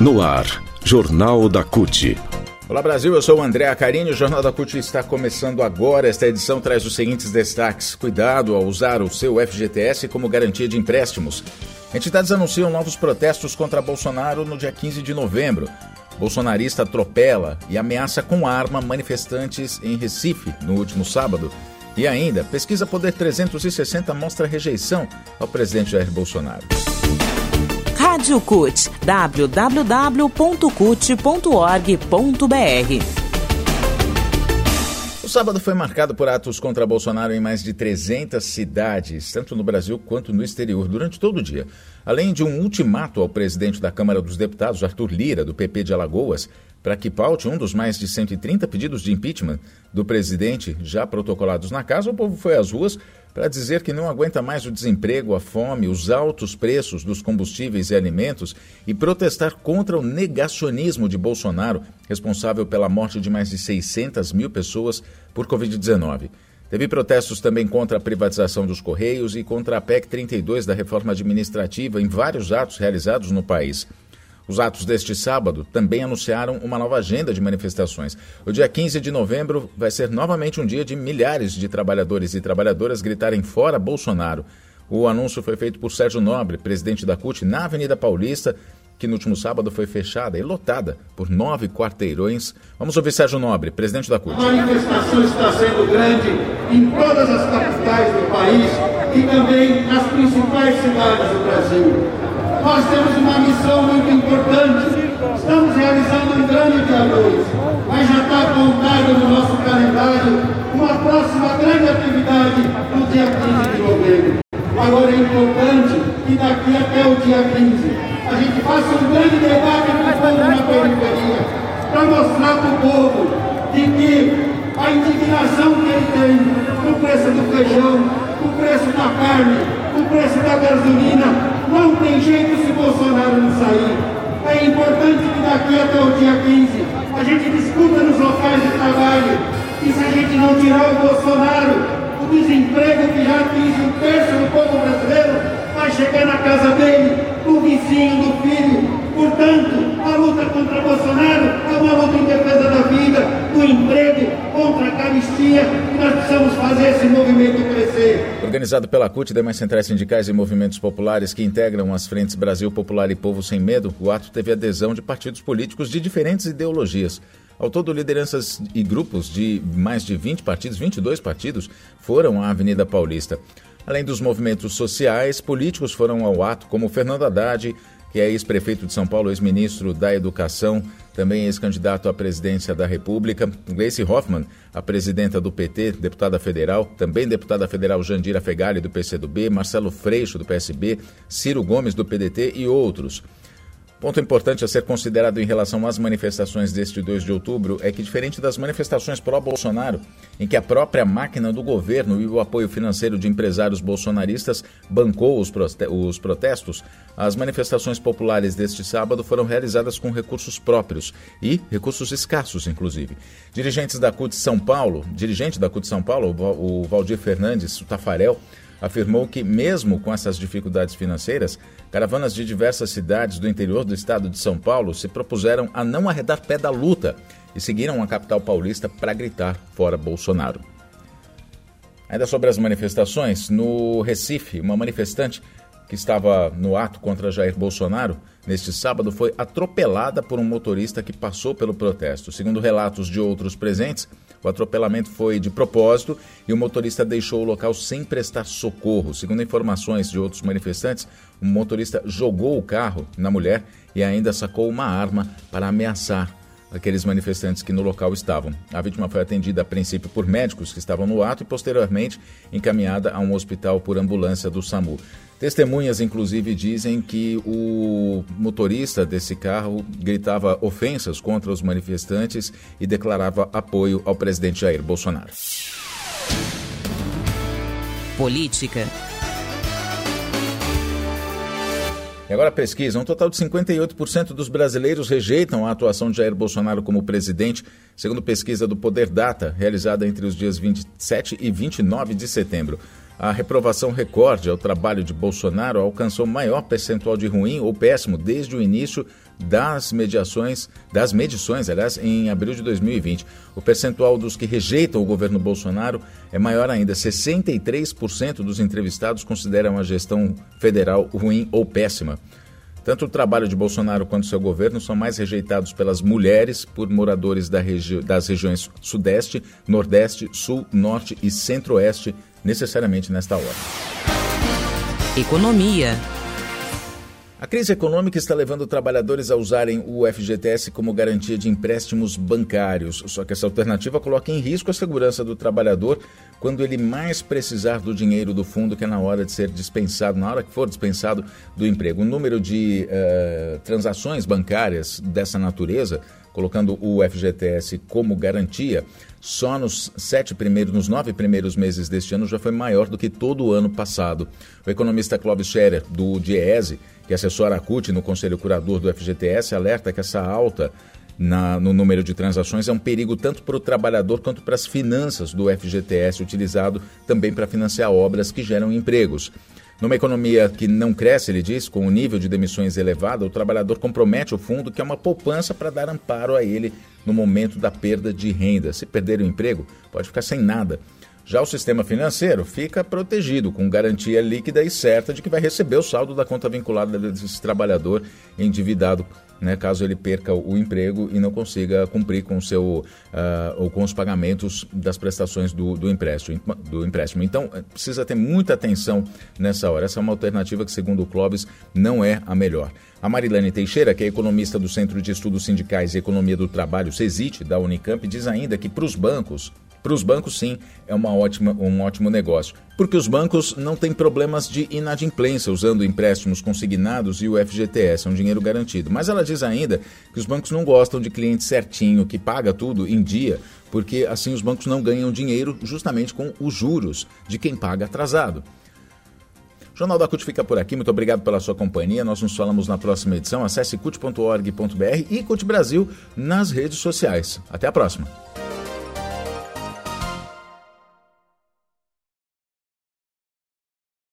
No ar, Jornal da CUT. Olá Brasil, eu sou o André Acarini. O Jornal da CUT está começando agora. Esta edição traz os seguintes destaques: cuidado ao usar o seu FGTS como garantia de empréstimos. Entidades anunciam novos protestos contra Bolsonaro no dia 15 de novembro. Bolsonarista atropela e ameaça com arma manifestantes em Recife no último sábado. E ainda, pesquisa Poder 360 mostra rejeição ao presidente Jair Bolsonaro. Rádio CUT, www.cut.org.br. O sábado foi marcado por atos contra Bolsonaro em mais de 300 cidades, tanto no Brasil quanto no exterior, durante todo o dia. Além de um ultimato ao presidente da Câmara dos Deputados, Arthur Lira, do PP de Alagoas, para que paute um dos mais de 130 pedidos de impeachment do presidente já protocolados na casa, o povo foi às ruas para dizer que não aguenta mais o desemprego, a fome, os altos preços dos combustíveis e alimentos e protestar contra o negacionismo de Bolsonaro, responsável pela morte de mais de 600 mil pessoas por Covid-19. Teve protestos também contra a privatização dos Correios e contra a PEC 32 da reforma administrativa em vários atos realizados no país. Os atos deste sábado também anunciaram uma nova agenda de manifestações. O dia 15 de novembro vai ser novamente um dia de milhares de trabalhadores e trabalhadoras gritarem fora Bolsonaro. O anúncio foi feito por Sérgio Nobre, presidente da CUT, na Avenida Paulista, que no último sábado foi fechada e lotada por nove quarteirões. Vamos ouvir Sérgio Nobre, presidente da CUT. A manifestação está sendo grande em todas as capitais do país e também nas principais cidades do Brasil nós temos uma missão muito importante. Estamos realizando um grande dia 2, mas já está apontado no nosso calendário uma próxima grande atividade no dia 15 de novembro. Agora é importante que daqui até o dia 15 a gente faça um grande debate com o povo na periferia, para mostrar para o povo de que a indignação que ele tem com o preço do feijão, com o preço da carne, com o preço da gasolina, não tem jeito se Bolsonaro não sair. É importante que daqui até o dia 15 a gente discuta nos locais de trabalho e se a gente não tirar o Bolsonaro, o desemprego que já atinge um terço do povo brasileiro vai chegar na casa dele, do vizinho, do filho. Portanto, a luta contra Bolsonaro é uma luta em defesa da vida, do emprego, contra a caristia e nós precisamos fazer esse movimento crescer. Organizado pela CUT, demais centrais sindicais e movimentos populares que integram as frentes Brasil Popular e Povo Sem Medo, o ato teve adesão de partidos políticos de diferentes ideologias. Ao todo, lideranças e grupos de mais de 20 partidos, 22 partidos, foram à Avenida Paulista. Além dos movimentos sociais, políticos foram ao ato, como Fernando Haddad, que é ex-prefeito de São Paulo, ex-ministro da Educação, também ex-candidato à presidência da República. Gleice Hoffmann, a presidenta do PT, deputada federal, também deputada federal Jandira Fegali, do PCdoB, Marcelo Freixo, do PSB, Ciro Gomes, do PDT e outros. Ponto importante a ser considerado em relação às manifestações deste 2 de outubro é que, diferente das manifestações pró-Bolsonaro, em que a própria máquina do governo e o apoio financeiro de empresários bolsonaristas bancou os, os protestos, as manifestações populares deste sábado foram realizadas com recursos próprios e recursos escassos, inclusive. Dirigentes da CUT São Paulo, dirigente da CUT São Paulo, o Valdir Fernandes, o Tafarel, afirmou que, mesmo com essas dificuldades financeiras, caravanas de diversas cidades do interior do estado de São Paulo se propuseram a não arredar pé da luta e seguiram a capital paulista para gritar fora Bolsonaro. Ainda sobre as manifestações, no Recife, uma manifestante que estava no ato contra Jair Bolsonaro neste sábado foi atropelada por um motorista que passou pelo protesto. Segundo relatos de outros presentes, o atropelamento foi de propósito e o motorista deixou o local sem prestar socorro. Segundo informações de outros manifestantes, o motorista jogou o carro na mulher e ainda sacou uma arma para ameaçar aqueles manifestantes que no local estavam. A vítima foi atendida a princípio por médicos que estavam no ato e posteriormente encaminhada a um hospital por ambulância do SAMU. Testemunhas, inclusive, dizem que o motorista desse carro gritava ofensas contra os manifestantes e declarava apoio ao presidente Jair Bolsonaro. Política. E agora a pesquisa. Um total de 58% dos brasileiros rejeitam a atuação de Jair Bolsonaro como presidente, segundo pesquisa do Poder Data, realizada entre os dias 27 e 29 de setembro. A reprovação recorde ao trabalho de Bolsonaro alcançou maior percentual de ruim ou péssimo desde o início das mediações, das medições, aliás, em abril de 2020. O percentual dos que rejeitam o governo Bolsonaro é maior ainda. 63% dos entrevistados consideram a gestão federal ruim ou péssima. Tanto o trabalho de Bolsonaro quanto seu governo são mais rejeitados pelas mulheres, por moradores da regi das regiões Sudeste, Nordeste, Sul, Norte e Centro-Oeste necessariamente nesta hora. Economia. A crise econômica está levando trabalhadores a usarem o FGTS como garantia de empréstimos bancários. Só que essa alternativa coloca em risco a segurança do trabalhador quando ele mais precisar do dinheiro do fundo, que é na hora de ser dispensado, na hora que for dispensado do emprego. O número de uh, transações bancárias dessa natureza colocando o FGTS como garantia, só nos sete primeiros, nos nove primeiros meses deste ano já foi maior do que todo o ano passado. O economista Clóvis Scherer, do DIEESE, que assessora a CUT no Conselho Curador do FGTS, alerta que essa alta na, no número de transações é um perigo tanto para o trabalhador quanto para as finanças do FGTS, utilizado também para financiar obras que geram empregos. Numa economia que não cresce, ele diz, com o um nível de demissões elevado, o trabalhador compromete o fundo, que é uma poupança para dar amparo a ele no momento da perda de renda. Se perder o emprego, pode ficar sem nada. Já o sistema financeiro fica protegido, com garantia líquida e certa de que vai receber o saldo da conta vinculada desse trabalhador endividado, né, caso ele perca o emprego e não consiga cumprir com, seu, uh, ou com os pagamentos das prestações do, do, empréstimo, do empréstimo. Então, eh, precisa ter muita atenção nessa hora. Essa é uma alternativa que, segundo o Clóvis, não é a melhor. A Marilane Teixeira, que é economista do Centro de Estudos Sindicais e Economia do Trabalho, CESIT, da Unicamp, diz ainda que para os bancos, para os bancos, sim, é uma ótima, um ótimo negócio, porque os bancos não têm problemas de inadimplência usando empréstimos consignados e o FGTS, é um dinheiro garantido. Mas ela diz ainda que os bancos não gostam de cliente certinho, que paga tudo em dia, porque assim os bancos não ganham dinheiro justamente com os juros de quem paga atrasado. O Jornal da CUT fica por aqui. Muito obrigado pela sua companhia. Nós nos falamos na próxima edição. Acesse cut.org.br e CUT Brasil nas redes sociais. Até a próxima.